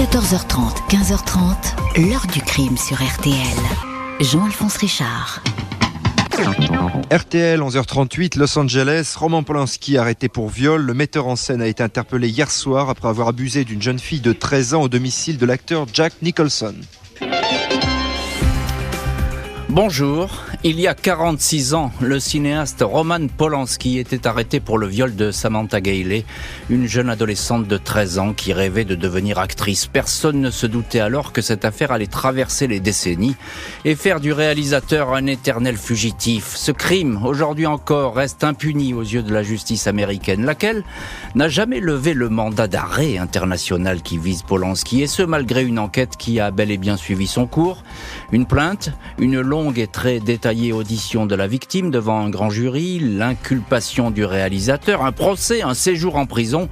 14h30, 15h30, l'heure du crime sur RTL. Jean-Alphonse Richard. RTL 11h38, Los Angeles, Roman Polanski arrêté pour viol. Le metteur en scène a été interpellé hier soir après avoir abusé d'une jeune fille de 13 ans au domicile de l'acteur Jack Nicholson. Bonjour. Il y a 46 ans, le cinéaste Roman Polanski était arrêté pour le viol de Samantha Gailey, une jeune adolescente de 13 ans qui rêvait de devenir actrice. Personne ne se doutait alors que cette affaire allait traverser les décennies et faire du réalisateur un éternel fugitif. Ce crime, aujourd'hui encore, reste impuni aux yeux de la justice américaine, laquelle n'a jamais levé le mandat d'arrêt international qui vise Polanski, et ce malgré une enquête qui a bel et bien suivi son cours, une plainte, une longue et très détaillée audition de la victime devant un grand jury, l'inculpation du réalisateur, un procès, un séjour en prison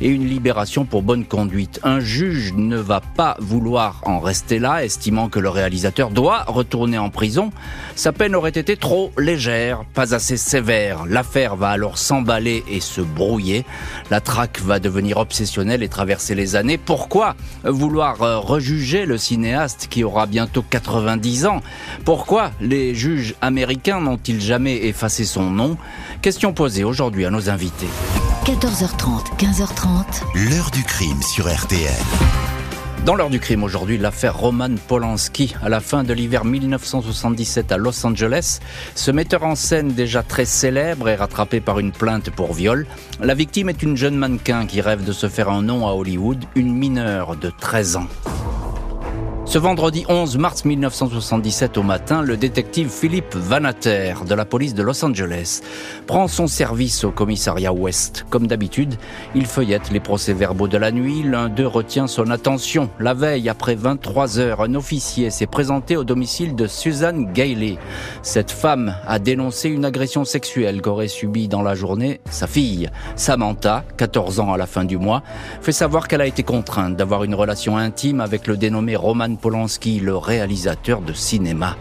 et une libération pour bonne conduite. Un juge ne va pas vouloir en rester là, estimant que le réalisateur doit retourner en prison. Sa peine aurait été trop légère, pas assez sévère. L'affaire va alors s'emballer et se brouiller. La traque va devenir obsessionnelle et traverser les années. Pourquoi vouloir euh, rejuger le cinéaste qui aura bientôt 90 ans? Pourquoi les juges américains n'ont-ils jamais effacé son nom? Question posée aujourd'hui à nos invités. 14h30, 15h30. L'heure du crime sur RTL. Dans l'heure du crime aujourd'hui, l'affaire Roman Polanski. À la fin de l'hiver 1977 à Los Angeles, ce metteur en scène déjà très célèbre est rattrapé par une plainte pour viol. La victime est une jeune mannequin qui rêve de se faire un nom à Hollywood, une mineure de 13 ans. Ce vendredi 11 mars 1977 au matin, le détective Philippe Vanater de la police de Los Angeles prend son service au commissariat Ouest. Comme d'habitude, il feuillette les procès-verbaux de la nuit. L'un d'eux retient son attention. La veille, après 23 heures, un officier s'est présenté au domicile de Suzanne Gailey. Cette femme a dénoncé une agression sexuelle qu'aurait subie dans la journée sa fille. Samantha, 14 ans à la fin du mois, fait savoir qu'elle a été contrainte d'avoir une relation intime avec le dénommé Roman Polanski, le réalisateur de cinéma.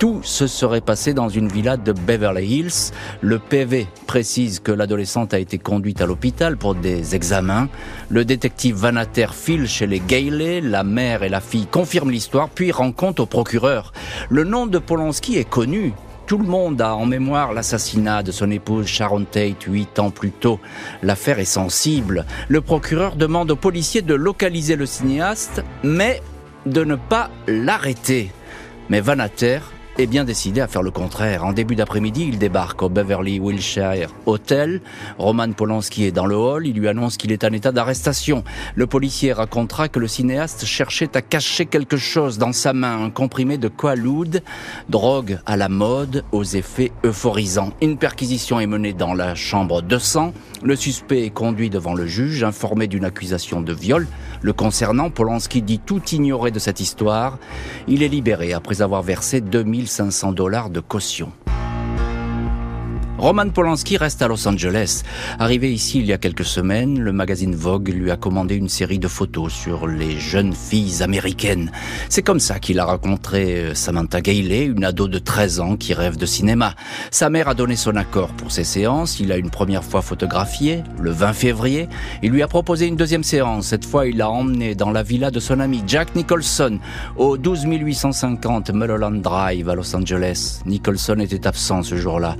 Tout se serait passé dans une villa de Beverly Hills. Le PV précise que l'adolescente a été conduite à l'hôpital pour des examens. Le détective Vanater file chez les Gailey, la mère et la fille confirment l'histoire, puis rencontrent au procureur. Le nom de Polanski est connu. Tout le monde a en mémoire l'assassinat de son épouse Sharon Tate huit ans plus tôt. L'affaire est sensible. Le procureur demande aux policiers de localiser le cinéaste, mais de ne pas l'arrêter. Mais Vanater est bien décidé à faire le contraire. En début d'après-midi, il débarque au Beverly Wilshire Hotel. Roman Polanski est dans le hall. Il lui annonce qu'il est en état d'arrestation. Le policier racontera que le cinéaste cherchait à cacher quelque chose dans sa main, un comprimé de Quaalude, drogue à la mode, aux effets euphorisants. Une perquisition est menée dans la chambre 200. Le suspect est conduit devant le juge, informé d'une accusation de viol. Le concernant, Polanski dit tout ignorer de cette histoire. Il est libéré après avoir versé 2500 dollars de caution. Roman Polanski reste à Los Angeles. Arrivé ici il y a quelques semaines, le magazine Vogue lui a commandé une série de photos sur les jeunes filles américaines. C'est comme ça qu'il a rencontré euh, Samantha Gailey, une ado de 13 ans qui rêve de cinéma. Sa mère a donné son accord pour ces séances. Il a une première fois photographié, le 20 février. Il lui a proposé une deuxième séance. Cette fois, il l'a emmené dans la villa de son ami Jack Nicholson, au 12 850 Mulholland Drive à Los Angeles. Nicholson était absent ce jour-là.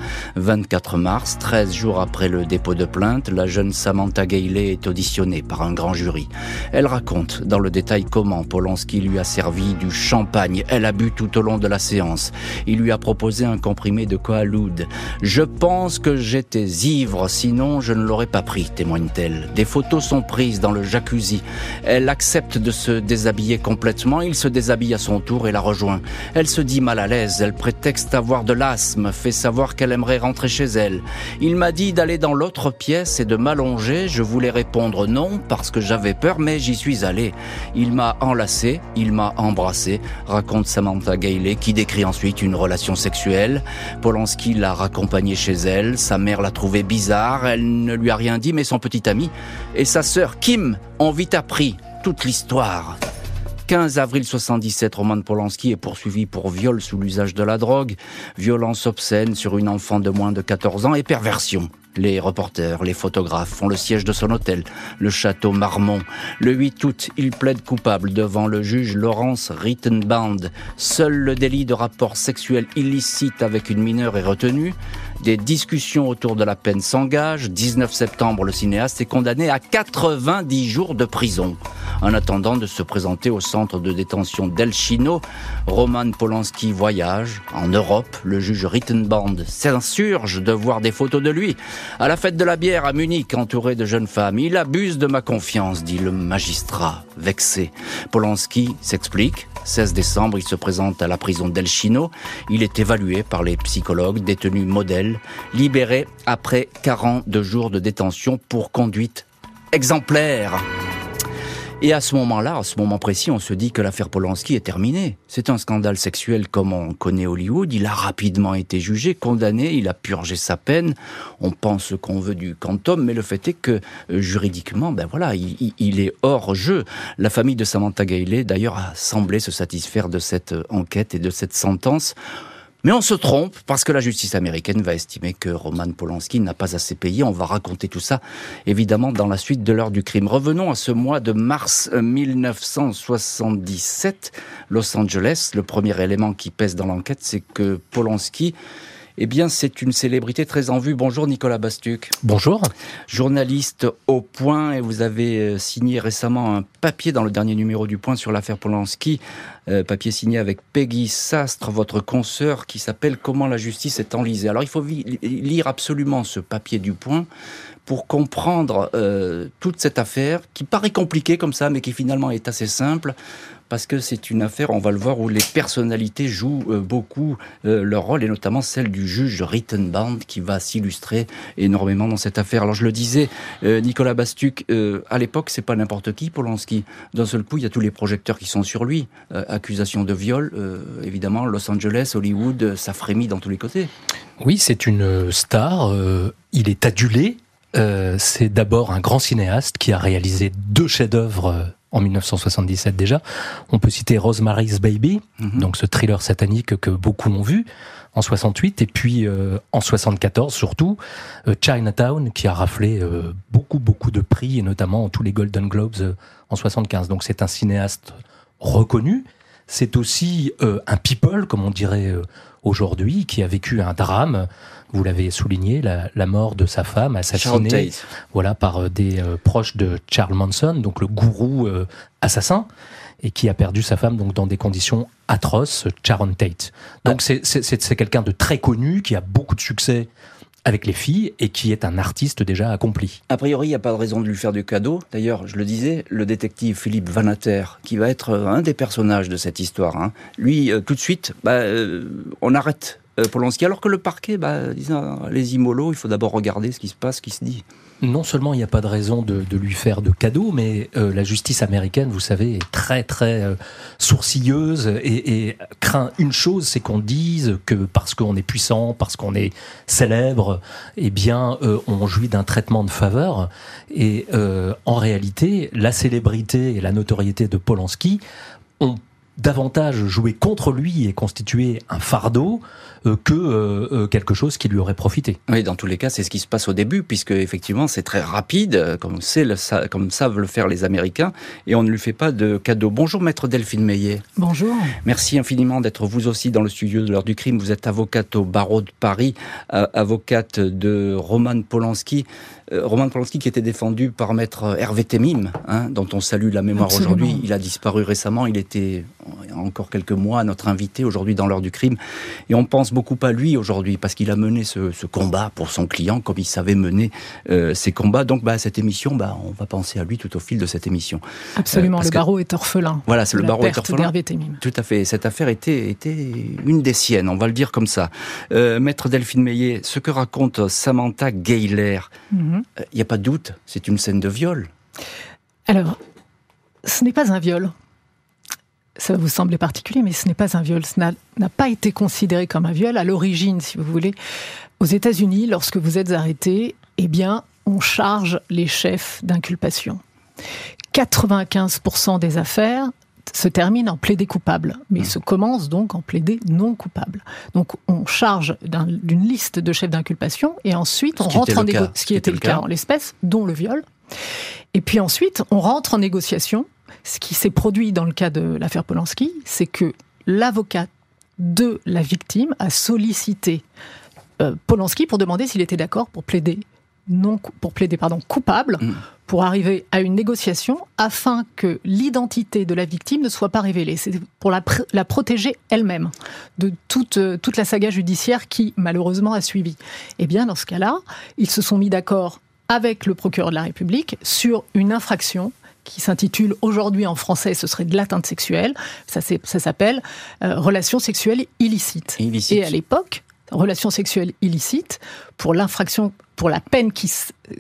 4 mars, 13 jours après le dépôt de plainte, la jeune Samantha Gailey est auditionnée par un grand jury. Elle raconte dans le détail comment Polanski lui a servi du champagne. Elle a bu tout au long de la séance. Il lui a proposé un comprimé de Coaloud. Je pense que j'étais ivre, sinon je ne l'aurais pas pris, témoigne-t-elle. Des photos sont prises dans le jacuzzi. Elle accepte de se déshabiller complètement. Il se déshabille à son tour et la rejoint. Elle se dit mal à l'aise. Elle prétexte avoir de l'asthme, fait savoir qu'elle aimerait rentrer chez elle. Il m'a dit d'aller dans l'autre pièce et de m'allonger. Je voulais répondre non parce que j'avais peur, mais j'y suis allé. Il m'a enlacé, il m'a embrassé, raconte Samantha Gailey, qui décrit ensuite une relation sexuelle. Polanski l'a raccompagnée chez elle. Sa mère l'a trouvé bizarre. Elle ne lui a rien dit, mais son petit ami et sa sœur Kim ont vite appris toute l'histoire. 15 avril 77, Roman Polanski est poursuivi pour viol sous l'usage de la drogue, violence obscène sur une enfant de moins de 14 ans et perversion. Les reporters, les photographes font le siège de son hôtel, le château Marmont. Le 8 août, il plaide coupable devant le juge Laurence Rittenband. Seul le délit de rapport sexuel illicite avec une mineure est retenu. Des discussions autour de la peine s'engagent. 19 septembre, le cinéaste est condamné à 90 jours de prison. En attendant de se présenter au centre de détention d'El Chino, Roman Polanski voyage en Europe. Le juge Rittenband s'insurge de voir des photos de lui à la fête de la bière à Munich, entouré de jeunes femmes. Il abuse de ma confiance, dit le magistrat, vexé. Polanski s'explique. 16 décembre, il se présente à la prison d'El Chino. Il est évalué par les psychologues, détenu modèle, libéré après 42 jours de détention pour conduite exemplaire. Et à ce moment-là, à ce moment précis, on se dit que l'affaire Polanski est terminée. C'est un scandale sexuel comme on connaît Hollywood. Il a rapidement été jugé, condamné, il a purgé sa peine. On pense ce qu'on veut du quantum, mais le fait est que euh, juridiquement, ben voilà, il, il, est hors jeu. La famille de Samantha Gailey, d'ailleurs, a semblé se satisfaire de cette euh, enquête et de cette sentence. Mais on se trompe parce que la justice américaine va estimer que Roman Polanski n'a pas assez payé. On va raconter tout ça, évidemment, dans la suite de l'heure du crime. Revenons à ce mois de mars 1977, Los Angeles. Le premier élément qui pèse dans l'enquête, c'est que Polanski eh bien, c'est une célébrité très en vue. Bonjour Nicolas Bastuc. Bonjour. Journaliste au Point, et vous avez euh, signé récemment un papier dans le dernier numéro du Point sur l'affaire Polanski, euh, papier signé avec Peggy Sastre, votre consoeur, qui s'appelle Comment la justice est enlisée. Alors, il faut lire absolument ce papier du Point pour comprendre euh, toute cette affaire qui paraît compliquée comme ça, mais qui finalement est assez simple parce que c'est une affaire, on va le voir, où les personnalités jouent euh, beaucoup euh, leur rôle, et notamment celle du juge Rittenband, qui va s'illustrer énormément dans cette affaire. Alors je le disais, euh, Nicolas Bastuc, à l'époque, c'est pas n'importe qui, Polanski. D'un seul coup, il y a tous les projecteurs qui sont sur lui. accusation de viol, évidemment, Los Angeles, Hollywood, ça frémit dans tous les côtés. Oui, c'est une star. il est adulé. c'est d'abord un grand cinéaste qui a réalisé deux chefs-d'œuvre en 1977 déjà. On peut citer Rosemary's Baby, mhm. donc ce thriller satanique que beaucoup ont vu en 68, et puis euh, en 74 surtout, euh, Chinatown qui a raflé euh, beaucoup beaucoup de prix, et notamment tous les Golden Globes en 75. Donc c'est un cinéaste reconnu. C'est aussi un people, comme on dirait aujourd'hui, qui a vécu un drame vous l'avez souligné, la, mort de sa femme assassinée voilà, par euh, des euh, proches de Charles Manson, donc le gourou euh, assassin, et qui a perdu sa femme donc dans des conditions atroces, Sharon Tate. Donc ah. c'est quelqu'un de très connu, qui a beaucoup de succès avec les filles et qui est un artiste déjà accompli. A priori, il n'y a pas de raison de lui faire du cadeau. D'ailleurs, je le disais, le détective Philippe Vanater, qui va être un des personnages de cette histoire, hein, lui, tout de suite, bah, on arrête euh, Polanski, alors que le parquet, bah, disons, les immolos, il faut d'abord regarder ce qui se passe, ce qui se dit. Non seulement il n'y a pas de raison de, lui faire de cadeaux, mais euh, la justice américaine, vous savez, est très très euh, sourcilleuse et, craint une chose, c'est qu'on dise que parce qu'on est puissant, parce qu'on est célèbre, eh bien, on jouit d'un traitement de faveur. Et en réalité, la célébrité et la notoriété de Polanski ont davantage joué contre lui et constitué un fardeau euh, que euh, euh, quelque chose qui lui aurait profité. Oui, dans tous les cas, c'est ce qui se passe au début, puisque effectivement, c'est très rapide, comme, le, comme savent le faire les Américains, et on ne lui fait pas de cadeau. Bonjour, maître Delphine Meillet. Bonjour. Merci infiniment d'être vous aussi dans le studio de l'heure du crime. Vous êtes avocate au barreau de Paris, avocate de Roman Polanski. Roman Polanski qui était défendu par maître Hervé Temim, hein, dont on salue la mémoire aujourd'hui. Il a disparu récemment, il était encore quelques mois notre invité aujourd'hui dans l'heure du crime. Et on pense beaucoup à lui aujourd'hui parce qu'il a mené ce, combat pour son client comme il savait mener euh, ses combats. Donc bah, cette émission, bah, on va penser à lui tout au fil de cette émission. Absolument, euh, le barreau est orphelin. Voilà, c'est le barreau est orphelin. Tout à fait. Cette affaire était, était une des siennes, on va le dire comme ça. Euh, Maître Delphine Meillet, ce que raconte Samantha Gayler, il n'y a pas de doute, c'est une scène de viol. Alors, ce n'est pas un viol ça va vous sembler particulier, mais ce n'est pas un viol. Ce n'a pas été considéré comme un viol à l'origine, si vous voulez. Aux États-Unis, lorsque vous êtes arrêté, eh bien, on charge les chefs d'inculpation. 95% des affaires se termine en plaidé coupable, mais Mmh. se commence donc en plaidé non coupable. Donc on charge d'un- d'une liste de chefs d'inculpation et ensuite on rentre en négociation, ce qui était le cas en l'espèce, dont le viol. Et puis ensuite on rentre en négociation. Ce qui s'est produit dans le cas de l'affaire Polanski, c'est que l'avocat de la victime a sollicité euh, Polanski pour demander s'il était d'accord pour plaider non pour plaider pardon coupable Mm. pour arriver à une négociation afin que l'identité de la victime ne soit pas révélée. C'est pour la, pr- la protéger elle-même de toute, euh, toute la saga judiciaire qui malheureusement a suivi. Eh bien, dans ce cas-là, ils se sont mis d'accord avec le procureur de la République sur une infraction qui s'intitule aujourd'hui en français, ce serait de l'atteinte sexuelle. Ça, ça s'appelle euh, relation sexuelle illicite. Illicite. Et à l'époque, relation sexuelle illicite, pour l'infraction, pour la peine qui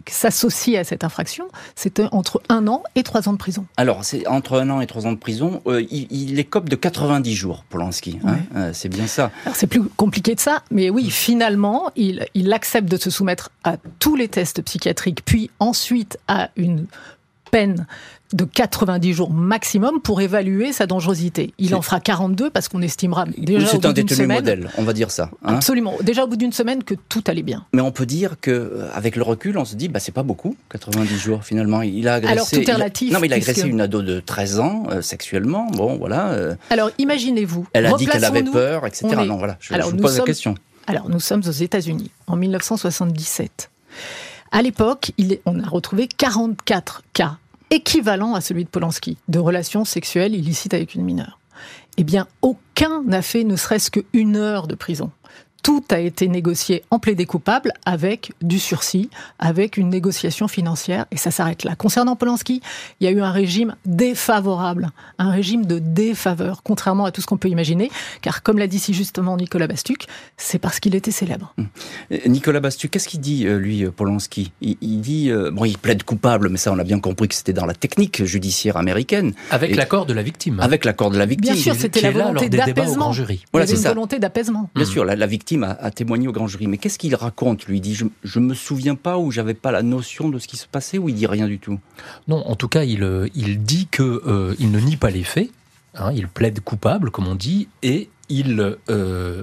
s'associe à cette infraction, c'était entre un an et trois ans de prison. Alors, c'est entre un an et trois ans de prison. euh, il, il écope de 90 jours, Polanski. hein. Euh, c'est bien ça. C'est plus compliqué de ça, mais oui, finalement, il, il accepte de se soumettre à tous les tests psychiatriques, puis ensuite à une peine de 90 jours maximum pour évaluer sa dangerosité. Il en fera 42 parce qu'on estimera déjà au C'est un détenu semaine. modèle, on va dire ça. hein. Absolument. Déjà au bout d'une semaine que tout allait bien. Mais on peut dire que, euh, avec le recul, on se dit, bah, c'est pas beaucoup, 90 jours finalement. Il a agressé. Alors, tout est il a- relatif, Non, mais il a agressé une ado de 13 ans euh, sexuellement. Bon, voilà. euh, Alors imaginez-vous. elle a dit qu'elle avait peur, etc. est- Non, voilà. Je, Alors, je vous pose la question. Alors, nous sommes aux États-Unis, en 1977. À l'époque, on a retrouvé 44 cas équivalents à celui de Polanski, de relations sexuelles illicites avec une mineure. Eh bien, aucun n'a fait ne serait-ce qu'une heure de prison. Tout a été négocié en plaidé coupable avec du sursis, avec une négociation financière, et ça s'arrête là. Concernant Polanski, il y a eu un régime défavorable, un régime de défaveur, contrairement à tout ce qu'on peut imaginer, car comme l'a dit si justement Nicolas Bastuc, c'est parce qu'il était célèbre. Euh, Nicolas Bastu, qu'est-ce qu'il dit, euh, lui, euh, Polanski? Il, il dit, euh, bon, il plaide coupable, mais ça, on a bien compris que c'était dans la technique judiciaire américaine, Avec Et- l'accord de la victime. avec l'accord de la victime. Bien sûr, c'était qui la est là volonté d'apaisement. Voilà, il y avait c'est une volonté d'apaisement. Bien Mhm. sûr, la, la victime a, a témoigné au grand jury. Mais qu'est-ce qu'il raconte, lui? Il dit je, je me souviens pas ou j'avais pas la notion de ce qui se passait ou il dit rien du tout? Non, en tout cas, il, euh, il dit que euh, il ne nie pas les faits. hein, il plaide coupable, comme on dit, et il euh,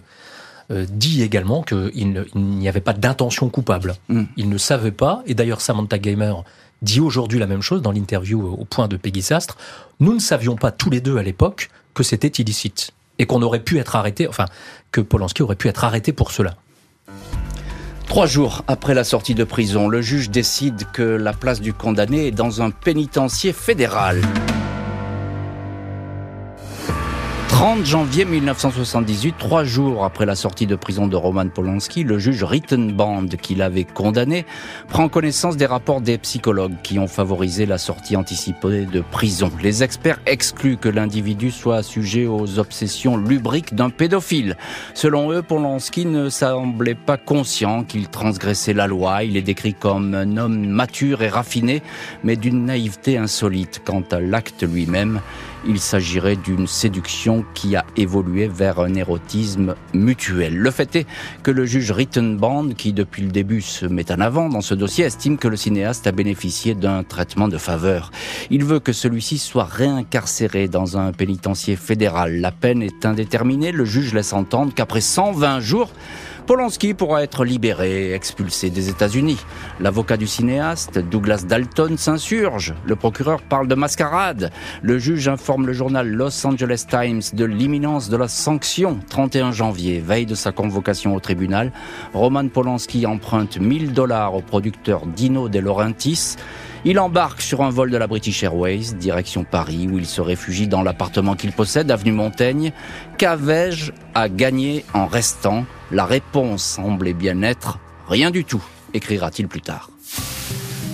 euh, dit également qu'il ne- il n'y avait pas d'intention coupable. Mm. Il ne savait pas, et d'ailleurs Samantha Gamer dit aujourd'hui la même chose dans l'interview au point de Peggy Sastre. Nous ne savions pas tous les deux à l'époque que c'était illicite et qu'on aurait pu être arrêté, enfin que Polanski aurait pu être arrêté pour cela. Trois jours après la sortie de prison, le juge décide que la place du condamné est dans un pénitencier fédéral. 30 janvier 1978, trois jours après la sortie de prison de Roman Polanski, le juge Rittenband, qui l'avait condamné, prend connaissance des rapports des psychologues qui ont favorisé la sortie anticipée de prison. Les experts excluent que l'individu soit sujet aux obsessions lubriques d'un pédophile. Selon eux, Polanski ne semblait pas conscient qu'il transgressait la loi. Il est décrit comme un homme mature et raffiné, mais d'une naïveté insolite. Quant à l'acte lui-même, il s'agirait d'une séduction qui a évolué vers un érotisme mutuel. Le fait est que le juge Rittenband, qui depuis le début se met en avant dans ce dossier, estime que le cinéaste a bénéficié d'un traitement de faveur. Il veut que celui-ci soit réincarcéré dans un pénitencier fédéral. La peine est indéterminée. Le juge laisse entendre qu'après 120 jours, Polanski pourra être libéré expulsé des États-Unis. L'avocat du cinéaste, Douglas Dalton, s'insurge. Le procureur parle de mascarade. Le juge informe le journal Los Angeles Times de l'imminence de la sanction. 31 janvier, veille de sa convocation au tribunal, Roman Polanski emprunte 1000 dollars au producteur Dino De Laurentiis. Il embarque sur un vol de la British Airways, direction Paris, où il se réfugie dans l'appartement qu'il possède, avenue Montaigne. Qu'avais-je à gagner en restant? La réponse semblait bien être rien du tout, écrira-t-il plus tard.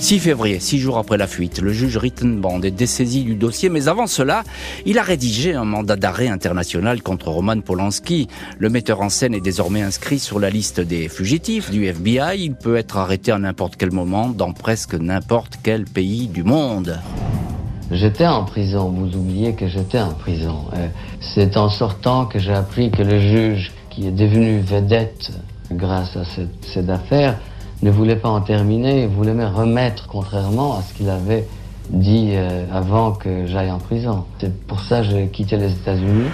6 février, six jours après la fuite, le juge Rittenband est dessaisi du dossier, mais avant cela, il a rédigé un mandat d'arrêt international contre Roman Polanski. Le metteur en scène est désormais inscrit sur la liste des fugitifs du FBI. Il peut être arrêté à n'importe quel moment dans presque n'importe quel pays du monde. J'étais en prison, vous oubliez que j'étais en prison. Euh, C'est en sortant que j'ai appris que le juge, qui est devenu vedette grâce à cette, cette affaire, ne voulait pas en terminer, il voulait me remettre, contrairement à ce qu'il avait dit euh, avant que j'aille en prison. C'est pour ça que j'ai quitté les États-Unis.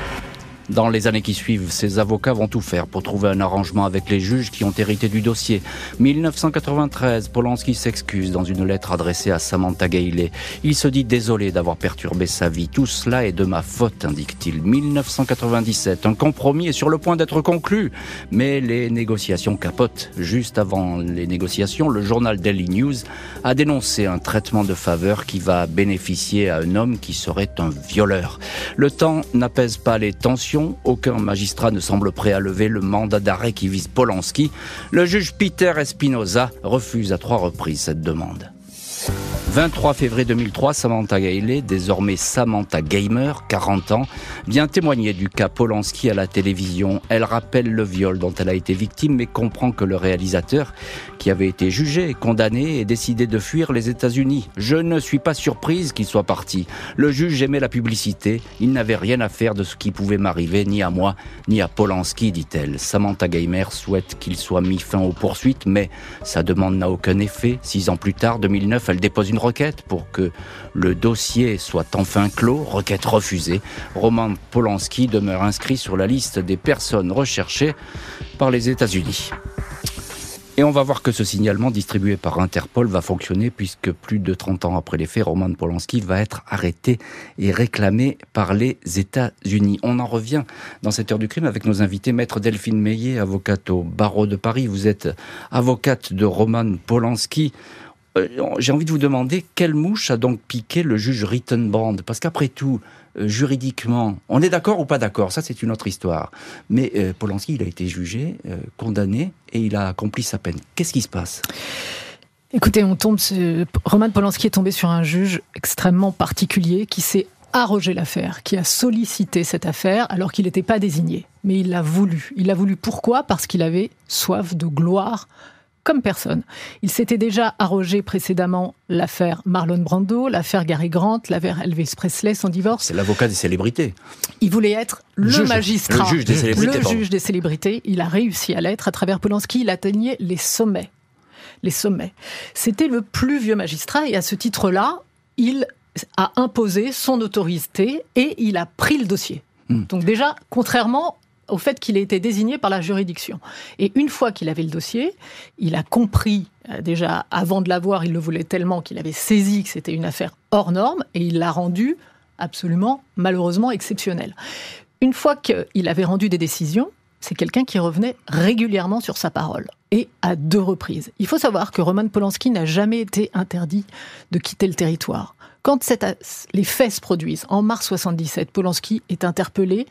Dans les années qui suivent, ses avocats vont tout faire pour trouver un arrangement avec les juges qui ont hérité du dossier. 1993, Polanski s'excuse dans une lettre adressée à Samantha Gailey. Il se dit désolé d'avoir perturbé sa vie. Tout cela est de ma faute, indique-t-il. 1997, un compromis est sur le point d'être conclu, mais les négociations capotent. Juste avant les négociations, le journal Daily News a dénoncé un traitement de faveur qui va bénéficier à un homme qui serait un violeur. Le temps n'apaise pas les tensions aucun magistrat ne semble prêt à lever le mandat d'arrêt qui vise Polanski. Le juge Peter Espinoza refuse à trois reprises cette demande. 23 février 2003, Samantha Gailey, désormais Samantha Gamer, 40 ans, vient témoigner du cas Polanski à la télévision. Elle rappelle le viol dont elle a été victime, mais comprend que le réalisateur, qui avait été jugé et condamné, ait décidé de fuir les États-Unis. Je ne suis pas surprise qu'il soit parti. Le juge aimait la publicité. Il n'avait rien à faire de ce qui pouvait m'arriver, ni à moi, ni à Polanski, dit-elle. Samantha Gamer souhaite qu'il soit mis fin aux poursuites, mais sa demande n'a aucun effet. Six ans plus tard, 2009, elle dépose une requête pour que le dossier soit enfin clos, requête refusée. Roman Polanski demeure inscrit sur la liste des personnes recherchées par les États-Unis. Et on va voir que ce signalement distribué par Interpol va fonctionner puisque plus de 30 ans après les faits, Roman Polanski va être arrêté et réclamé par les États-Unis. On en revient dans cette heure du crime avec nos invités. Maître Delphine Meillet, avocate au barreau de Paris. Vous êtes avocate de Roman Polanski. Euh, j'ai envie de vous demander quelle mouche a donc piqué le juge Rittenbrand? Parce qu'après tout, euh, juridiquement, on est d'accord ou pas d'accord? Ça, c'est une autre histoire. Mais euh, Polanski, il a été jugé, condamné, et il a accompli sa peine. Qu'est-ce qui se passe? Écoutez, on tombe. Roman Polanski est tombé sur un juge extrêmement particulier qui s'est arrogé l'affaire, qui a sollicité cette affaire alors qu'il n'était pas désigné. Mais il l'a voulu. Il l'a voulu pourquoi? Parce qu'il avait soif de gloire comme personne. Il s'était déjà arrogé précédemment l'affaire Marlon Brando, l'affaire Gary Grant, l'affaire Elvis Presley, son divorce. C'est l'avocat des célébrités. Il voulait être le magistrat, le juge des célébrités. Le juge des célébrités. Il a réussi à l'être. À travers Polanski, il atteignait les sommets. Les sommets. C'était le plus vieux magistrat et à ce titre-là, il a imposé son autorité et il a pris le dossier. Hmm. Donc déjà, contrairement au fait qu'il ait été désigné par la juridiction. Et une fois qu'il avait le dossier, il a compris, euh, déjà avant de l'avoir, il le voulait tellement qu'il avait saisi que c'était une affaire hors norme, et il l'a rendu absolument, malheureusement, exceptionnel. Une fois qu'il avait rendu des décisions, c'est quelqu'un qui revenait régulièrement sur sa parole, et à deux reprises. Il faut savoir que Roman Polanski n'a jamais été interdit de quitter le territoire. Quand les faits se produisent, en mars 77, Polanski est interpellé,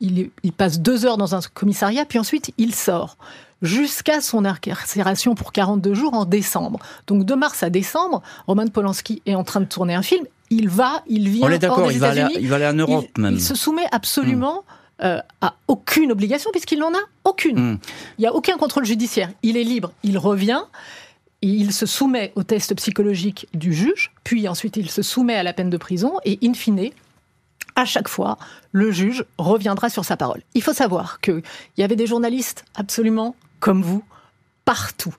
il, passe deux heures dans un commissariat, puis ensuite il sort jusqu'à son incarcération pour 42 jours en décembre. Donc de mars à décembre, Roman Polanski est en train de tourner un film. Il va, il vient. On est d'accord, il, va aller, il va aller en Europe même. Il se soumet absolument. Euh, à aucune obligation puisqu'il n'en a aucune. Hmm. Il n'y a aucun contrôle judiciaire. Il est libre, il revient, il se soumet au test psychologique du juge, puis ensuite il se soumet à la peine de prison et in fine, à chaque fois, le juge reviendra sur sa parole. Il faut savoir qu'il y avait des journalistes absolument comme vous, partout.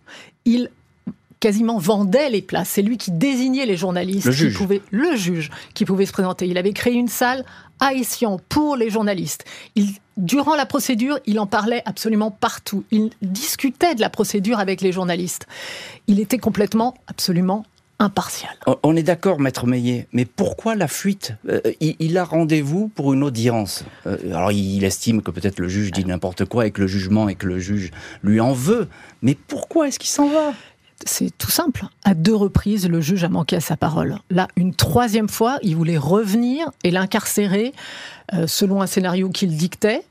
Quasiment vendait les places. C'est lui qui désignait les journalistes. Le juge. Qui pouvait, le juge qui pouvait se présenter. Il avait créé une salle à Essian pour les journalistes. Il, durant la procédure, il en parlait absolument partout. Il discutait de la procédure avec les journalistes. Il était complètement, absolument impartial. On est d'accord, maître Meillet, mais pourquoi la fuite? Euh, il, a rendez-vous pour une audience. Euh, alors il estime que peut-être le juge dit n'importe quoi et que le jugement et que le juge lui en veut, mais pourquoi est-ce qu'il s'en va? C'est tout simple. À deux reprises, le juge a manqué à sa parole. Là, une troisième fois, il voulait revenir et l'incarcérer euh, selon un scénario qu'il dictait,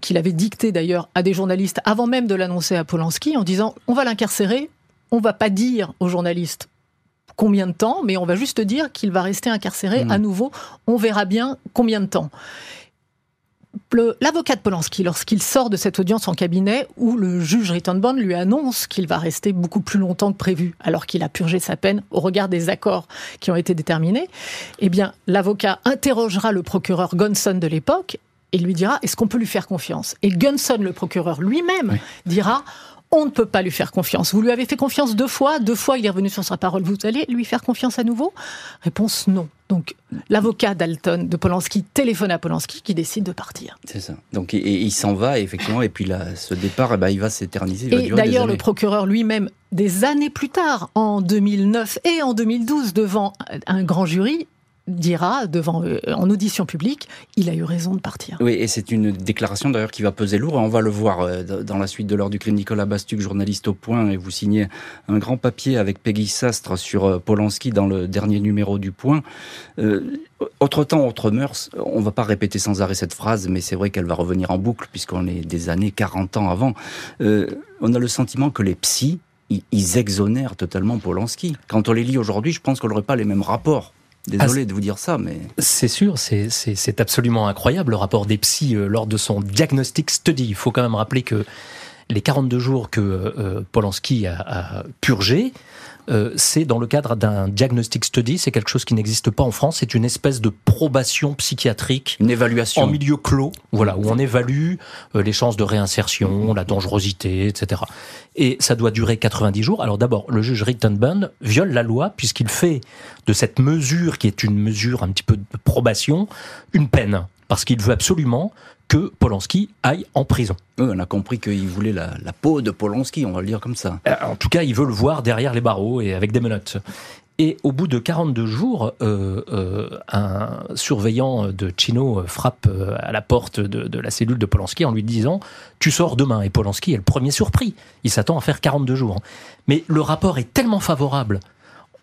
qu'il avait dicté d'ailleurs à des journalistes avant même de l'annoncer à Polanski, en disant on va l'incarcérer, on va pas dire aux journalistes combien de temps, mais on va juste dire qu'il va rester incarcéré hmm. à nouveau. On verra bien combien de temps. L'avocat de Polanski, lorsqu'il sort de cette audience en cabinet où le juge Rittenband lui annonce qu'il va rester beaucoup plus longtemps que prévu, alors qu'il a purgé sa peine au regard des accords qui ont été déterminés, eh bien, l'avocat interrogera le procureur Gonson de l'époque et lui dira est-ce qu'on peut lui faire confiance? Et Gunson, le procureur lui-même, dira on ne peut pas lui faire confiance. Vous lui avez fait confiance deux fois, deux fois il est revenu sur sa parole. Vous allez lui faire confiance à nouveau? Réponse non. Donc l'avocat d'Alton, de Polanski, téléphone à Polanski qui décide de partir. C'est ça. Donc il s'en va effectivement, et puis là, ce départ, eh ben, il va s'éterniser. Et d'ailleurs, le procureur lui-même, des années plus tard, en 2009 et en 2012, devant un grand jury, dira devant euh, en audition publique, il a eu raison de partir. Oui, et c'est une déclaration d'ailleurs qui va peser lourd. On va le voir euh, dans la suite de l'heure du crime. Nicolas Bastuc, journaliste au Point, et vous signez un grand papier avec Peggy Sastre sur euh, Polanski dans le dernier numéro du Point. autre temps, autre mœurs. On va pas répéter sans arrêt cette phrase, mais c'est vrai qu'elle va revenir en boucle puisqu'on est des années 40 ans avant. on a le sentiment que les psys ils exonèrent totalement Polanski. Quand on les lit aujourd'hui, je pense qu'on n'aurait pas les mêmes rapports Désolé de vous dire ça, mais... C'est sûr, c'est absolument incroyable le rapport des euh, lors de son diagnostic study. Il faut quand même rappeler que les 42 jours que euh, Polanski a, a purgé, euh, c'est dans le cadre d'un diagnostic study. C'est quelque chose qui n'existe pas en France. C'est une espèce de probation psychiatrique, une évaluation en milieu clos, voilà, où on évalue euh, les chances de réinsertion, la dangerosité, etc. Et ça doit durer 90 jours. Alors d'abord, le juge Rittenbund viole la loi puisqu'il fait de cette mesure, qui est une mesure un petit peu de probation, une peine parce qu'il veut absolument que Polanski aille en prison. on a compris qu'il voulait la, peau de Polanski, on va le dire comme ça. Euh, en tout cas, il veut le voir derrière les barreaux et avec des menottes. Et au bout de 42 jours, euh, euh, un surveillant de Chino frappe à la porte de, la cellule de Polanski en lui disant « Tu sors demain ». Et Polanski est le premier surpris. Il s'attend à faire 42 jours. Mais le rapport est tellement favorable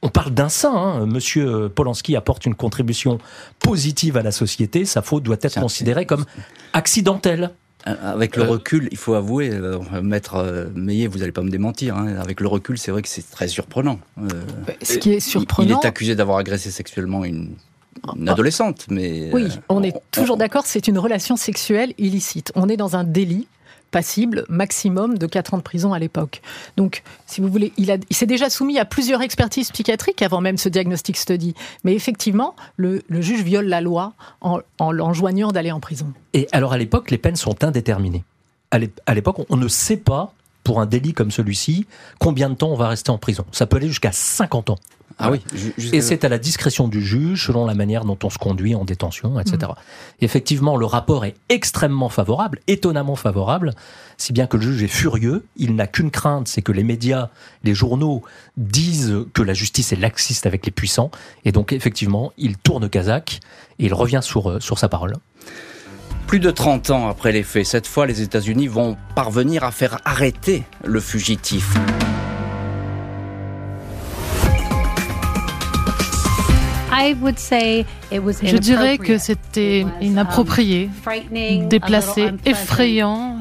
on parle d'un saint. Hein. Monsieur Polanski apporte une contribution positive à la société. Sa faute doit être considérée comme accidentelle. Euh, avec le euh, recul, il faut avouer, euh, maître Meillet, vous n'allez pas me démentir, hein. avec le recul, c'est vrai que c'est très surprenant. Ce qui est surprenant. Il est accusé d'avoir agressé sexuellement une, adolescente, mais. Oui, on est toujours d'accord, c'est une relation sexuelle illicite. On est dans un délit passible maximum de 4 ans de prison à l'époque. Donc, si vous voulez, il, il s'est déjà soumis à plusieurs expertises psychiatriques avant même ce diagnostic study. Mais effectivement, le, juge viole la loi en, en joignant d'aller en prison. Et alors, à l'époque, les peines sont indéterminées. À l'époque, on ne sait pas, pour un délit comme celui-ci, combien de temps on va rester en prison. Ça peut aller jusqu'à 50 ans. Ah oui. Et c'est à la discrétion du juge, selon la manière dont on se conduit en détention, etc. Mm. Effectivement, le rapport est extrêmement favorable, étonnamment favorable, si bien que le juge est furieux. Il n'a qu'une crainte, c'est que les médias, les journaux disent que la justice est laxiste avec les puissants. Et donc, effectivement, il tourne Kazakh et il revient sur, euh, sur sa parole. Plus de 30 ans après les faits, cette fois, les États-Unis vont parvenir à faire arrêter le fugitif. Je dirais que c'était inapproprié, déplacé, effrayant.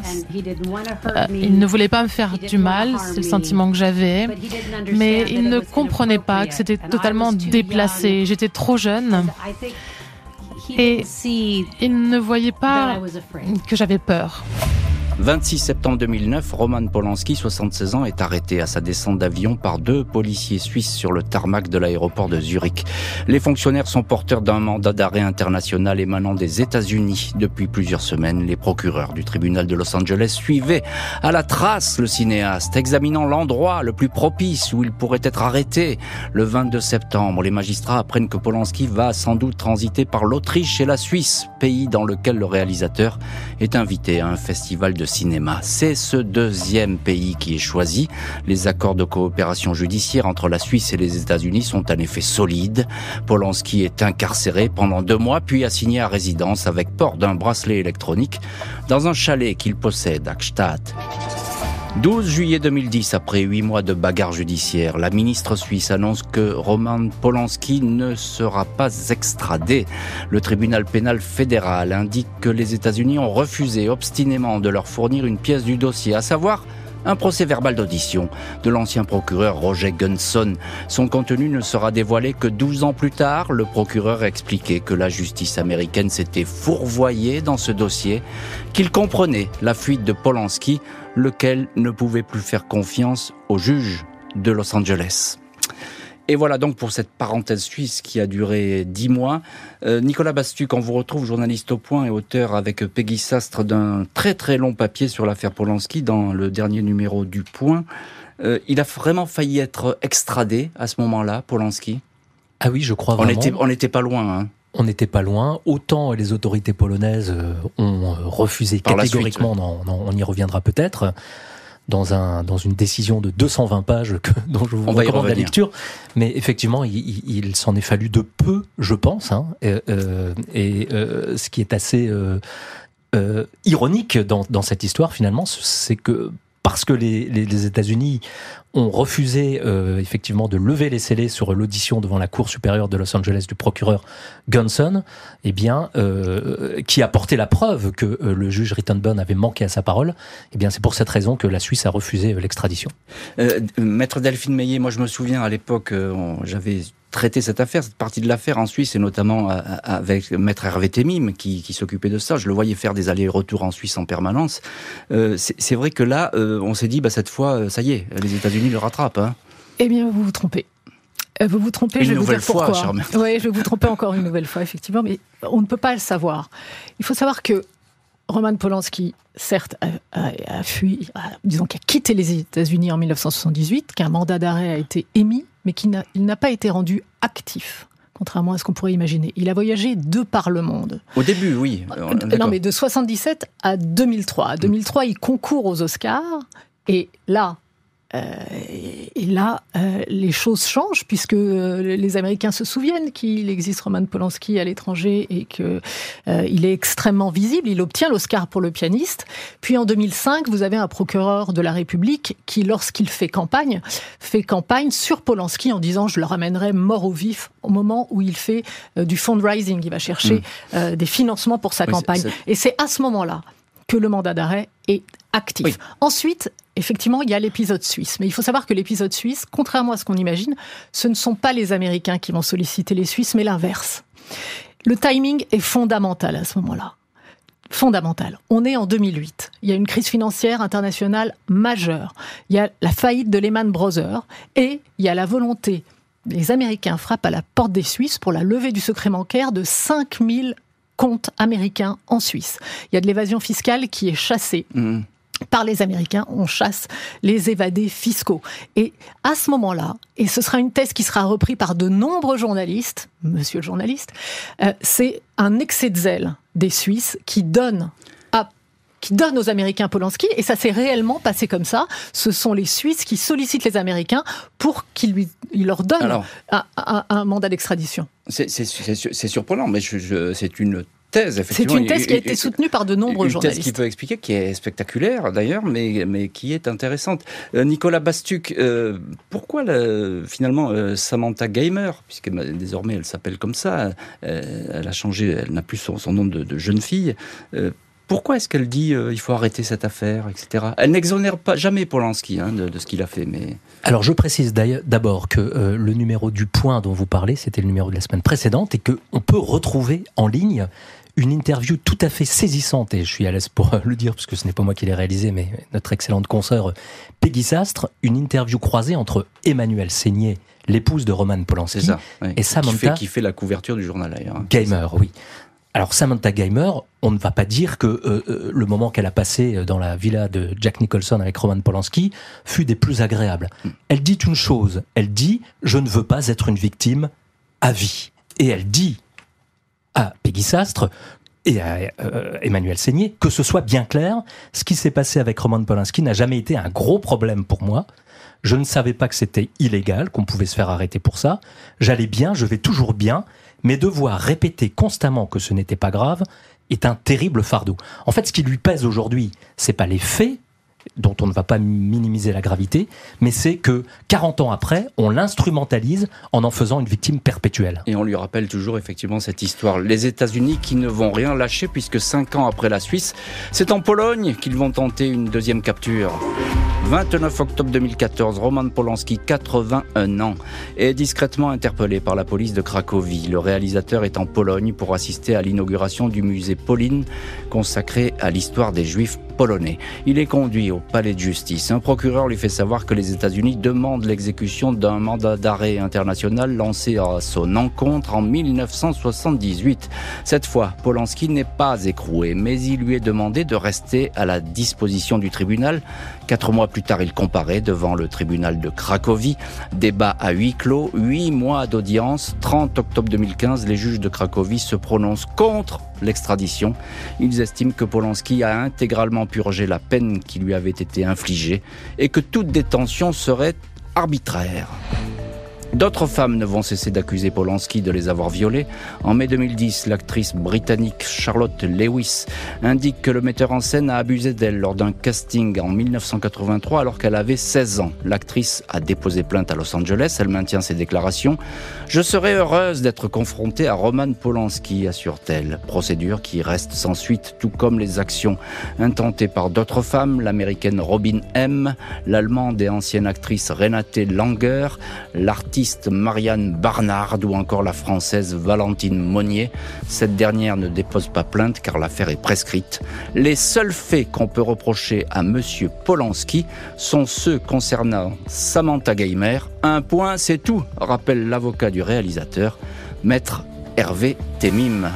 Euh, il ne voulait pas me faire du mal, c'est le sentiment que j'avais, mais il ne comprenait pas que c'était totalement déplacé. J'étais trop jeune. Et il ne voyait pas que j'avais peur. 26 septembre 2009, Roman Polanski, 76 ans, est arrêté à sa descente d'avion par deux policiers suisses sur le tarmac de l'aéroport de Zurich. Les fonctionnaires sont porteurs d'un mandat d'arrêt international émanant des États-Unis. Depuis plusieurs semaines, les procureurs du tribunal de Los Angeles suivaient à la trace le cinéaste, examinant l'endroit le plus propice où il pourrait être arrêté. Le 22 septembre, les magistrats apprennent que Polanski va sans doute transiter par l'Autriche et la Suisse, pays dans lequel le réalisateur est invité à un festival de cinéma. C'est ce deuxième pays qui est choisi. Les accords de coopération judiciaire entre la Suisse et les États-Unis sont en effet solides. Polanski est incarcéré pendant deux mois, puis assigné à résidence avec port d'un bracelet électronique dans un chalet qu'il possède à Gstaad. 12 juillet 2010, après huit mois de bagarre judiciaire, la ministre suisse annonce que Roman Polanski ne sera pas extradé. Le tribunal pénal fédéral indique que les États-Unis ont refusé obstinément de leur fournir une pièce du dossier, à savoir un procès verbal d'audition de l'ancien procureur Roger Gunson. Son contenu ne sera dévoilé que 12 ans plus tard. Le procureur a expliqué que la justice américaine s'était fourvoyée dans ce dossier, qu'il comprenait la fuite de Polanski, lequel ne pouvait plus faire confiance au juge de Los Angeles. Et voilà donc pour cette parenthèse suisse qui a duré dix mois. Euh, Nicolas Bastuc, on vous retrouve journaliste au point et auteur avec Peggy Sastre d'un très très long papier sur l'affaire Polanski dans le dernier numéro du Point. Euh, il a vraiment failli être extradé à ce moment-là, Polanski? Ah oui, je crois vraiment. On n'était pas loin. Hein. On n'était pas loin. Autant les autorités polonaises euh, ont refusé catégoriquement, on y reviendra peut-être dans, un, dans une décision de 220 pages que, dont je vous recommande la lecture. Mais effectivement, il, il, s'en est fallu de peu, je pense. Hein, et, euh, et euh, ce qui est assez euh, euh ironique dans, dans cette histoire, finalement, c'est que parce que les, États-Unis ont refusé euh, effectivement de lever les scellés sur l'audition devant la Cour supérieure de Los Angeles du procureur Gunson, eh bien, euh, qui a porté la preuve que euh, le juge Rittenburn avait manqué à sa parole. Eh bien, c'est pour cette raison que la Suisse a refusé l'extradition. Maître Delphine Meillet, moi je me souviens à l'époque, j'avais traiter cette affaire, cette partie de l'affaire en Suisse, et notamment euh, avec Maître Hervé Temim qui, qui s'occupait de ça. Je le voyais faire des allers-retours en Suisse en permanence. Euh, c'est vrai que là, euh, on s'est dit, bah, cette fois, ça y est, les États-Unis le rattrapent. Hein. Eh bien, vous vous trompez. Vous vous trompez, une je vais vous dire fois, pourquoi. Oui, je vais vous tromper encore une nouvelle fois, effectivement, mais on ne peut pas le savoir. Il faut savoir que Roman Polanski, certes, a, fui, disons a quitté les États-Unis en 1978, qu'un mandat d'arrêt a été émis, mais qu'il n'a pas été rendu actif contrairement à ce qu'on pourrait imaginer. Il a voyagé de par le monde. Au début, oui. Euh, non, mais de 1977 à 2003. À 2003, il concourt aux Oscars. Et là, euh, et là, euh, les choses changent puisque euh, les Américains se souviennent qu'il existe Roman Polanski à l'étranger et que il est extrêmement visible. Il obtient l'Oscar pour le pianiste. Puis en 2005, vous avez un procureur de la République qui, lorsqu'il fait campagne, fait campagne sur Polanski en disant je le ramènerai mort au vif au moment où il fait du fundraising. Il va chercher hmm. des financements pour sa campagne. Et c'est à ce moment-là que le mandat d'arrêt est actif. Ensuite, effectivement, il y a l'épisode suisse. Mais il faut savoir que l'épisode suisse, contrairement à ce qu'on imagine, ce ne sont pas les Américains qui vont solliciter les Suisses, mais l'inverse. Le timing est fondamental à ce moment-là. Fondamental. On est en 2008. Il y a une crise financière internationale majeure. Il y a la faillite de Lehman Brothers et il y a la volonté. Les Américains frappent à la porte des Suisses pour la levée du secret bancaire de 5000 comptes américains en Suisse. Il y a de l'évasion fiscale qui est chassée. Mmh par les Américains, on chasse les évadés fiscaux. Et à ce moment-là, et ce sera une thèse qui sera reprise par de nombreux journalistes, monsieur le journaliste, euh, c'est un excès de zèle des Suisses qui donne qui donne aux Américains Polanski, et ça s'est réellement passé comme ça. Ce sont les Suisses qui sollicitent les Américains pour qu'ils lui, leur donnent un, mandat d'extradition. C'est surprenant, mais c'est une c'est une thèse qui a été soutenue par de nombreux journalistes. Une thèse qui peut expliquer, qui est spectaculaire d'ailleurs, mais, mais qui est intéressante. Euh, Nicolas Bastuc, euh, pourquoi finalement euh, Samantha Gamer, puisque désormais elle s'appelle comme ça, elle a changé, elle n'a plus son, nom de, jeune fille, pourquoi est-ce qu'elle dit il faut arrêter cette affaire, etc. Elle n'exonère pas jamais Polanski hein, de, de, ce qu'il a fait, mais alors je précise d'abord que le numéro du point dont vous parlez, c'était le numéro de la semaine précédente et que on peut retrouver en ligne une interview tout à fait saisissante, et je suis à l'aise pour le dire, parce que ce n'est pas moi qui l'ai réalisé, mais notre excellente consoeur Peggy Sastre, une interview croisée entre Emmanuel Seigné, l'épouse de Roman Polanski, et Samantha... Qui fait, la couverture du journal d'ailleurs. Hein. Gamer, oui. Alors Samantha Gamer, on ne va pas dire que euh, euh, le moment qu'elle a passé dans la villa de Jack Nicholson avec Roman Polanski fut des plus agréables. Hmm. Elle dit une chose, elle dit « je ne veux pas être une victime à vie ». Et elle dit à Peggy Sastre et à euh, Emmanuel Seigné, que ce soit bien clair, ce qui s'est passé avec Roman Polanski n'a jamais été un gros problème pour moi. Je ne savais pas que c'était illégal, qu'on pouvait se faire arrêter pour ça. J'allais bien, je vais toujours bien, mais devoir répéter constamment que ce n'était pas grave est un terrible fardeau. En fait, ce qui lui pèse aujourd'hui, c'est pas les faits, dont on ne va pas minimiser la gravité, mais c'est que 40 ans après, on l'instrumentalise en en faisant une victime perpétuelle. Et on lui rappelle toujours effectivement cette histoire. Les États-Unis qui ne vont rien lâcher puisque 5 ans après la Suisse, c'est en Pologne qu'ils vont tenter une deuxième capture. 29 octobre 2014, Roman Polanski, 81 ans, est discrètement interpellé par la police de Cracovie. Le réalisateur est en Pologne pour assister à l'inauguration du musée Pauline consacré à l'histoire des Juifs polonais. Il est conduit au palais de justice. Un procureur lui fait savoir que les États-Unis demandent l'exécution d'un mandat d'arrêt international lancé à son encontre en 1978. Cette fois, Polanski n'est pas écroué, mais il lui est demandé de rester à la disposition du tribunal. Quatre mois plus tard, il comparaît devant le tribunal de Cracovie. Débat à huis clos, huit mois d'audience. 30 octobre 2015, les juges de Cracovie se prononcent contre l'extradition. Ils estiment que Polanski a intégralement purgé la peine qui lui avait été infligée et que toute détention serait arbitraire. D'autres femmes ne vont cesser d'accuser Polanski de les avoir violées. En mai 2010, l'actrice britannique Charlotte Lewis indique que le metteur en scène a abusé d'elle lors d'un casting en 1983 alors qu'elle avait 16 ans. L'actrice a déposé plainte à Los Angeles. Elle maintient ses déclarations. Je serais heureuse d'être confrontée à Roman Polanski, assure-t-elle. Procédure qui reste sans suite, tout comme les actions intentées par d'autres femmes, l'américaine Robin M., l'allemande et ancienne actrice Renate Langer, l'artiste Marianne Barnard ou encore la française Valentine Monnier. Cette dernière ne dépose pas plainte car l'affaire est prescrite. Les seuls faits qu'on peut reprocher à monsieur Polanski sont ceux concernant Samantha Geimer. Un point, c'est tout, rappelle l'avocat du réalisateur, maître Hervé Temim.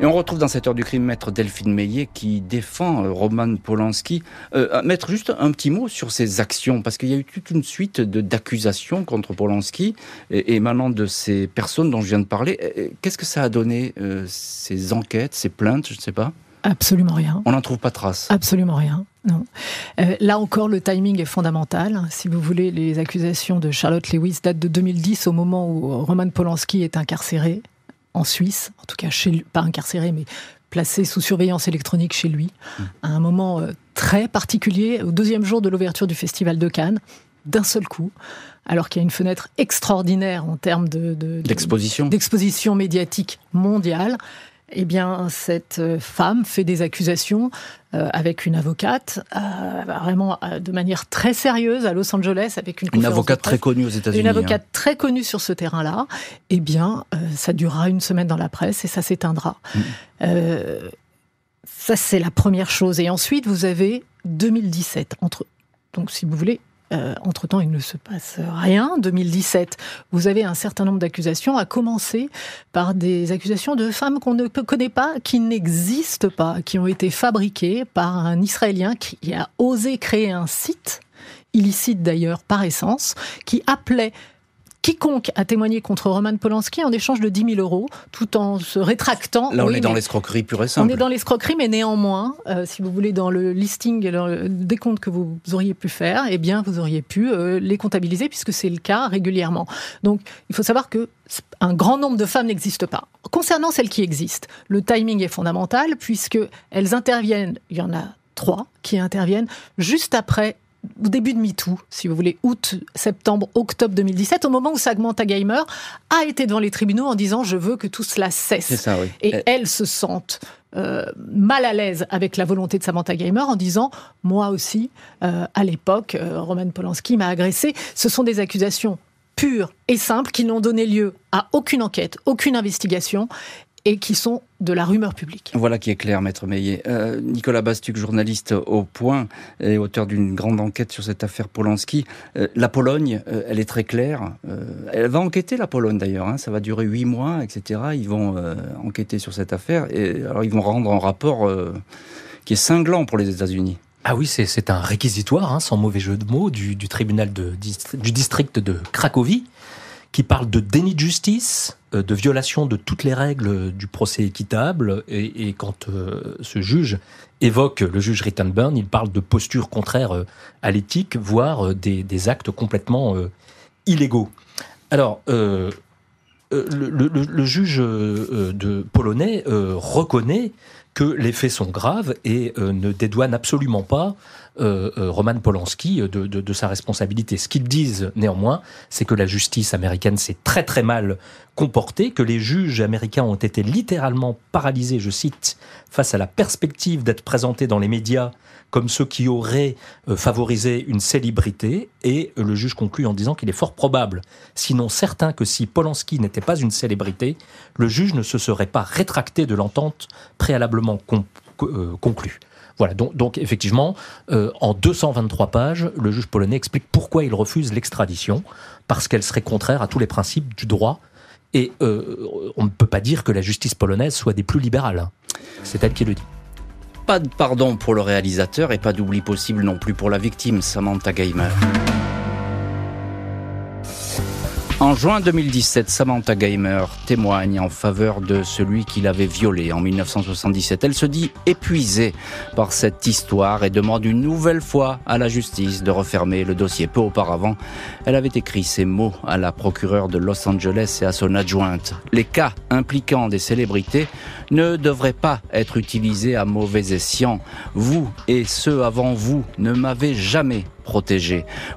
Et on retrouve dans cette heure du crime maître Delphine Meillet qui défend euh, Roman Polanski. Euh, maître, juste un petit mot sur ses actions, parce qu'il y a eu toute une suite d'accusations contre Polanski émanant de ces personnes dont je viens de parler. Qu'est-ce que ça a donné, euh, ces enquêtes, ces plaintes, je ne sais pas? Absolument rien. On n'en trouve pas trace. Absolument rien. Non. Euh, là encore, le timing est fondamental. Si vous voulez, les accusations de Charlotte Lewis datent de 2010, au moment où Roman Polanski est incarcéré en Suisse, en tout cas chez lui, pas incarcéré, mais placé sous surveillance électronique chez lui, à un moment euh, très particulier, au deuxième jour de l'ouverture du Festival de Cannes, d'un seul coup, alors qu'il y a une fenêtre extraordinaire en termes de, de- de- D'exposition. d'exposition médiatique mondiale. Eh bien, cette euh, femme fait des accusations euh, avec une avocate, euh, vraiment euh, de manière très sérieuse à Los Angeles, avec une Une avocate très connue aux États-Unis. Une hein. avocate très connue sur ce terrain-là, eh bien, ça durera une semaine dans la presse et ça s'éteindra. Mm. Ça, c'est la première chose. Et ensuite, vous avez 2017. Entre... Donc, si vous voulez, euh, entre-temps, il ne se passe rien. 2017, vous avez un certain nombre d'accusations, à commencer par des accusations de femmes qu'on ne connaît pas, qui n'existent pas, qui ont été fabriquées par un Israélien qui a osé créer un site illicite d'ailleurs par essence, qui appelait quiconque à témoigner contre Roman Polanski en échange de 10 000 euros, tout en se rétractant. Là, on Oui, est dans l'escroquerie pure et on simple. est dans l'escroquerie, mais néanmoins, euh, si vous voulez, dans le listing, dans le décompte que vous auriez pu faire, eh bien, vous auriez pu euh, les comptabiliser, puisque c'est le cas régulièrement. Donc, il faut savoir que un grand nombre de femmes n'existent pas. Concernant celles qui existent, le timing est fondamental, puisque elles interviennent, il y en a trois qui interviennent juste après au début de MeToo, si vous voulez, août, septembre, octobre 2017, au moment où Samantha Geimer a été devant les tribunaux en disant je veux que tout cela cesse. C'est ça, oui. Et elles se sentent euh, mal à l'aise avec la volonté de Samantha Geimer en disant moi aussi, euh, à l'époque, euh, Roman Polanski m'a agressé. Ce sont des accusations pures et simples qui n'ont donné lieu à aucune enquête, aucune investigation et qui sont de la rumeur publique. Voilà qui est clair, maître Meillet. Euh, Nicolas Bastuc, journaliste au Point et auteur d'une grande enquête sur cette affaire Polanski. Euh, la Pologne, euh, elle est très claire. Euh, elle va enquêter, la Pologne d'ailleurs. hein. Ça va durer huit mois, etc. Ils vont euh, enquêter sur cette affaire. Et alors, ils vont rendre un rapport euh, qui est cinglant pour les États-Unis. Ah oui, c'est- un réquisitoire, hein, sans mauvais jeu de mots, du, du tribunal de, du district de Cracovie, qui parle de déni de justice, euh, de violation de toutes les règles du procès équitable. Et, quand euh, ce juge évoque le juge Rittenburn, il parle de postures contraires euh, à l'éthique, voire des, actes complètement illégaux. Alors, le, juge polonais reconnaît que les faits sont graves et ne dédouane absolument pas euh, euh, Roman Polanski de, de- de sa responsabilité. Ce qu'ils disent néanmoins, c'est que la justice américaine s'est très très mal comportée, que les juges américains ont été littéralement paralysés, je cite, face à la perspective d'être présentés dans les médias comme ceux qui auraient euh, favorisé une célébrité, et euh, le juge conclut en disant qu'il est fort probable, sinon certain, que si Polanski n'était pas une célébrité, le juge ne se serait pas rétracté de l'entente préalablement con- euh, conclue. Voilà, donc, donc effectivement, euh, en 223 pages, le juge polonais explique pourquoi il refuse l'extradition, parce qu'elle serait contraire à tous les principes du droit. Et euh, on ne peut pas dire que la justice polonaise soit des plus libérales. C'est elle qui le dit. Pas de pardon pour le réalisateur et pas d'oubli possible non plus pour la victime, Samantha Geimer. En juin 2017, Samantha Geimer témoigne en faveur de celui qui l'avait violée en 1977. Elle se dit épuisée par cette histoire et demande une nouvelle fois à la justice de refermer le dossier. Peu auparavant, elle avait écrit ces mots à la procureure de Los Angeles et à son adjointe. Les cas impliquant des célébrités ne devraient pas être utilisés à mauvais escient. Vous et ceux avant vous ne m'avez jamais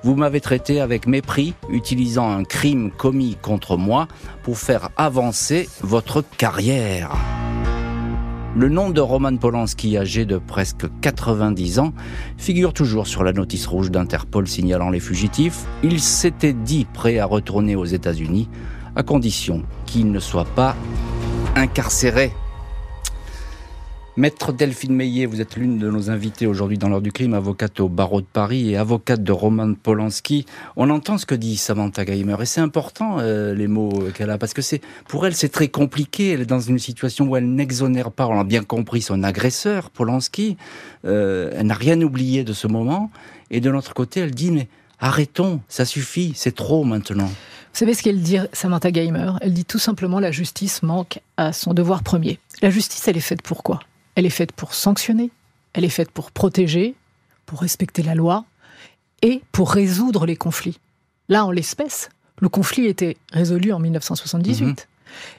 Vous m'avez traité avec mépris, utilisant un crime commis contre moi pour faire avancer votre carrière. Le nom de Roman Polanski, âgé de presque 90 ans, figure toujours sur la notice rouge d'Interpol signalant les fugitifs. Il s'était dit prêt à retourner aux États-Unis, à condition qu'il ne soit pas incarcéré Maître Delphine Meillet, vous êtes l'une de nos invitées aujourd'hui dans l'heure du crime, avocate au barreau de Paris et avocate de Roman Polanski. On entend ce que dit Samantha Geimer et c'est important euh, les mots qu'elle a parce que c'est pour elle c'est très compliqué. Elle est dans une situation où elle n'exonère pas, on a bien compris, son agresseur Polanski. Euh, elle n'a rien oublié de ce moment et de l'autre côté elle dit mais arrêtons, ça suffit, c'est trop maintenant. Vous savez ce qu'elle dit, Samantha Geimer Elle dit tout simplement la justice manque à son devoir premier. La justice, elle est faite pour quoi? Elle est faite pour sanctionner, elle est faite pour protéger, pour respecter la loi et pour résoudre les conflits. Là, en l'espèce, le conflit était résolu en 1978. Mhm.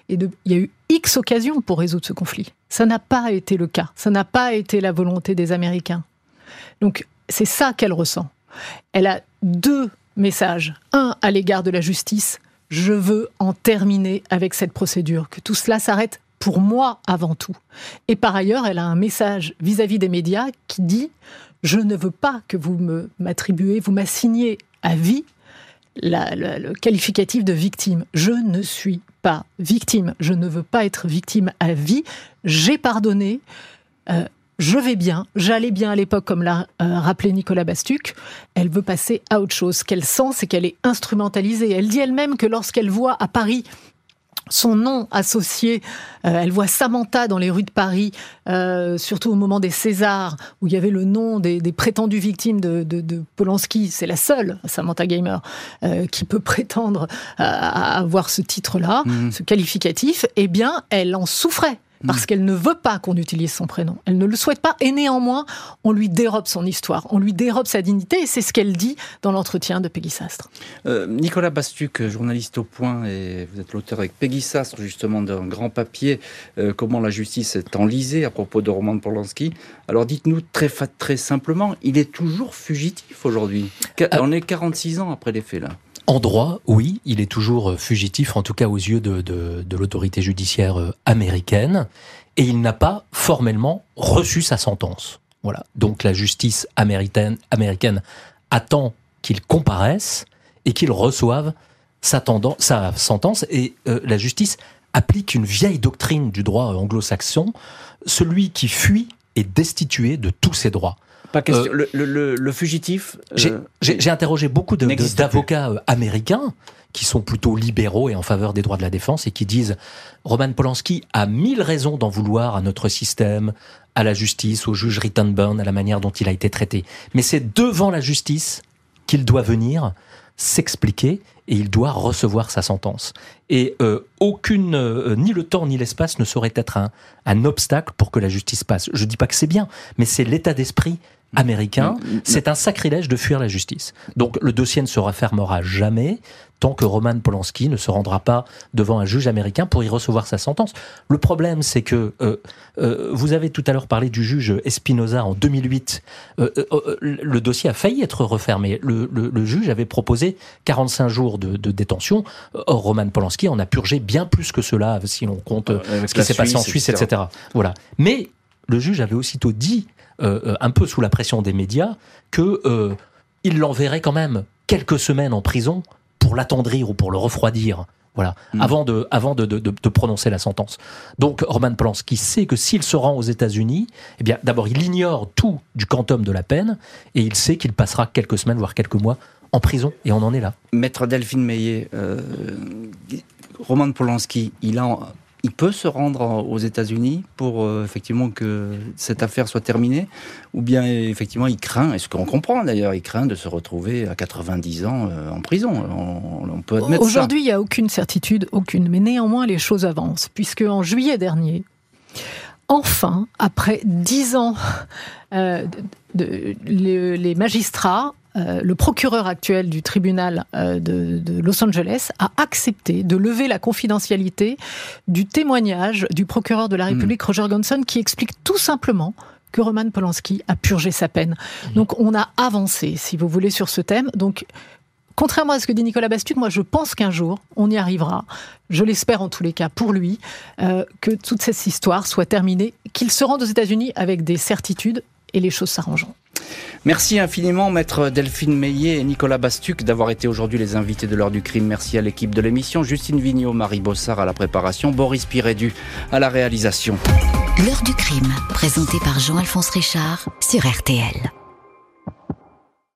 Et il y a eu X occasions pour résoudre ce conflit. Ça n'a pas été le cas. Ça n'a pas été la volonté des Américains. Donc, c'est ça qu'elle ressent. Elle a deux messages. Un à l'égard de la justice. Je veux en terminer avec cette procédure, que tout cela s'arrête pour moi avant tout. Et par ailleurs, elle a un message vis-à-vis des médias qui dit je ne veux pas que vous m'attribuez, vous m'assignez à vie le qualificatif de victime. Je ne suis pas victime. Je ne veux pas être victime à vie. J'ai pardonné. Euh, je vais bien, j'allais bien à l'époque, comme l'a euh, rappelé Nicolas Bastuc. Elle veut passer à autre chose. Ce qu'elle sent, c'est qu'elle est instrumentalisée. Elle dit elle-même que lorsqu'elle voit à Paris son nom associé. Euh, elle voit Samantha dans les rues de Paris, euh, surtout au moment des Césars, où il y avait le nom des, prétendues victimes de, Polanski. C'est la seule, Samantha Gamer, euh, qui peut prétendre à avoir ce titre-là, mmh. ce qualificatif. Eh bien, elle en souffrait parce qu'elle ne veut pas qu'on utilise son prénom. Elle ne le souhaite pas et néanmoins, on lui dérobe son histoire, on lui dérobe sa dignité et c'est ce qu'elle dit dans l'entretien de Peggy Sastre. Euh, Nicolas Bastuc, journaliste au point, et vous êtes l'auteur avec Peggy Sastre justement d'un grand papier, euh, comment la justice est enlisée à propos de Roman Polanski. Alors dites-nous très, très simplement, il est toujours fugitif aujourd'hui. Euh, on est 46 ans après les faits là. En droit, oui, il est toujours euh, fugitif, en tout cas aux yeux de, l'autorité judiciaire euh, américaine, et il n'a pas formellement reçu sa sentence. Voilà. Donc la justice américaine, américaine attend qu'il comparaisse et qu'il reçoive sa, sentence, et euh, la justice applique une vieille doctrine du droit anglo-saxon, celui qui fuit est destitué de tous ses droits. Pas question. Euh, le, fugitif. Euh, j'ai interrogé beaucoup d'avocats euh, américains qui sont plutôt libéraux et en faveur des droits de la défense et qui disent Roman Polanski a mille raisons d'en vouloir à notre système, à la justice, au juge Rittenburn, à la manière dont il a été traité. Mais c'est devant la justice qu'il doit venir s'expliquer et il doit recevoir sa sentence. Et aucune, ni le temps ni l'espace ne saurait être un, un obstacle pour que la justice passe. Je dis pas que c'est bien, mais c'est l'état d'esprit américain, c'est un sacrilège de fuir la justice. Donc le dossier ne se refermera jamais tant que Roman Polanski ne se rendra pas devant un juge américain pour y recevoir sa sentence. Le problème, c'est que euh, euh, vous avez tout à l'heure parlé du juge Espinoza en 2008. Euh, le dossier a failli être refermé. Le, juge avait proposé 45 jours de, détention. Or, Roman Polanski en a purgé bien plus que cela, si l'on compte ce qui s'est passé en Suisse, etc. etc. Voilà. Mais le juge avait aussitôt dit un peu sous la pression des médias, que il l'enverrait quand même quelques semaines en prison pour l'attendrir ou pour le refroidir. Voilà, mm. avant de avant de, de, de, prononcer la sentence. Donc Roman Polanski sait que s'il se rend aux États-Unis, eh bien d'abord il ignore tout du quantum de la peine et il sait qu'il passera quelques semaines voire quelques mois en prison et on en est là. Maître Delphine Meillet, euh, Roman Polanski, il a il peut se rendre aux États-Unis pour euh, effectivement que cette affaire soit terminée, ou bien effectivement il craint, et ce qu'on comprend d'ailleurs, il craint de se retrouver à 90 ans euh, en prison. On, peut admettre Aujourd'hui, il n'y a aucune certitude, aucune, mais néanmoins les choses avancent, puisque en juillet dernier, enfin, après dix ans, euh, de, les magistrats euh, le procureur actuel du tribunal euh, de, Los Angeles a accepté de lever la confidentialité du témoignage du procureur de la République, hmm. Roger Gonson, qui explique tout simplement que Roman Polanski a purgé sa peine. Hmm. Donc on a avancé, si vous voulez, sur ce thème. Donc contrairement à ce que dit Nicolas Bastuc, moi je pense qu'un jour on y arrivera. Je l'espère en tous les cas pour lui, euh, que toute cette histoire soit terminée, qu'il se rende aux États-Unis avec des certitudes et les choses s'arrangeront. Merci infiniment, maître Delphine Meillet et Nicolas Bastuc, d'avoir été aujourd'hui les invités de l'heure du crime. Merci à l'équipe de l'émission, Justine Vignot, Marie Bossard à la préparation, Boris Pirédu à la réalisation. L'heure du crime, présenté par Jean-Alphonse Richard sur RTL.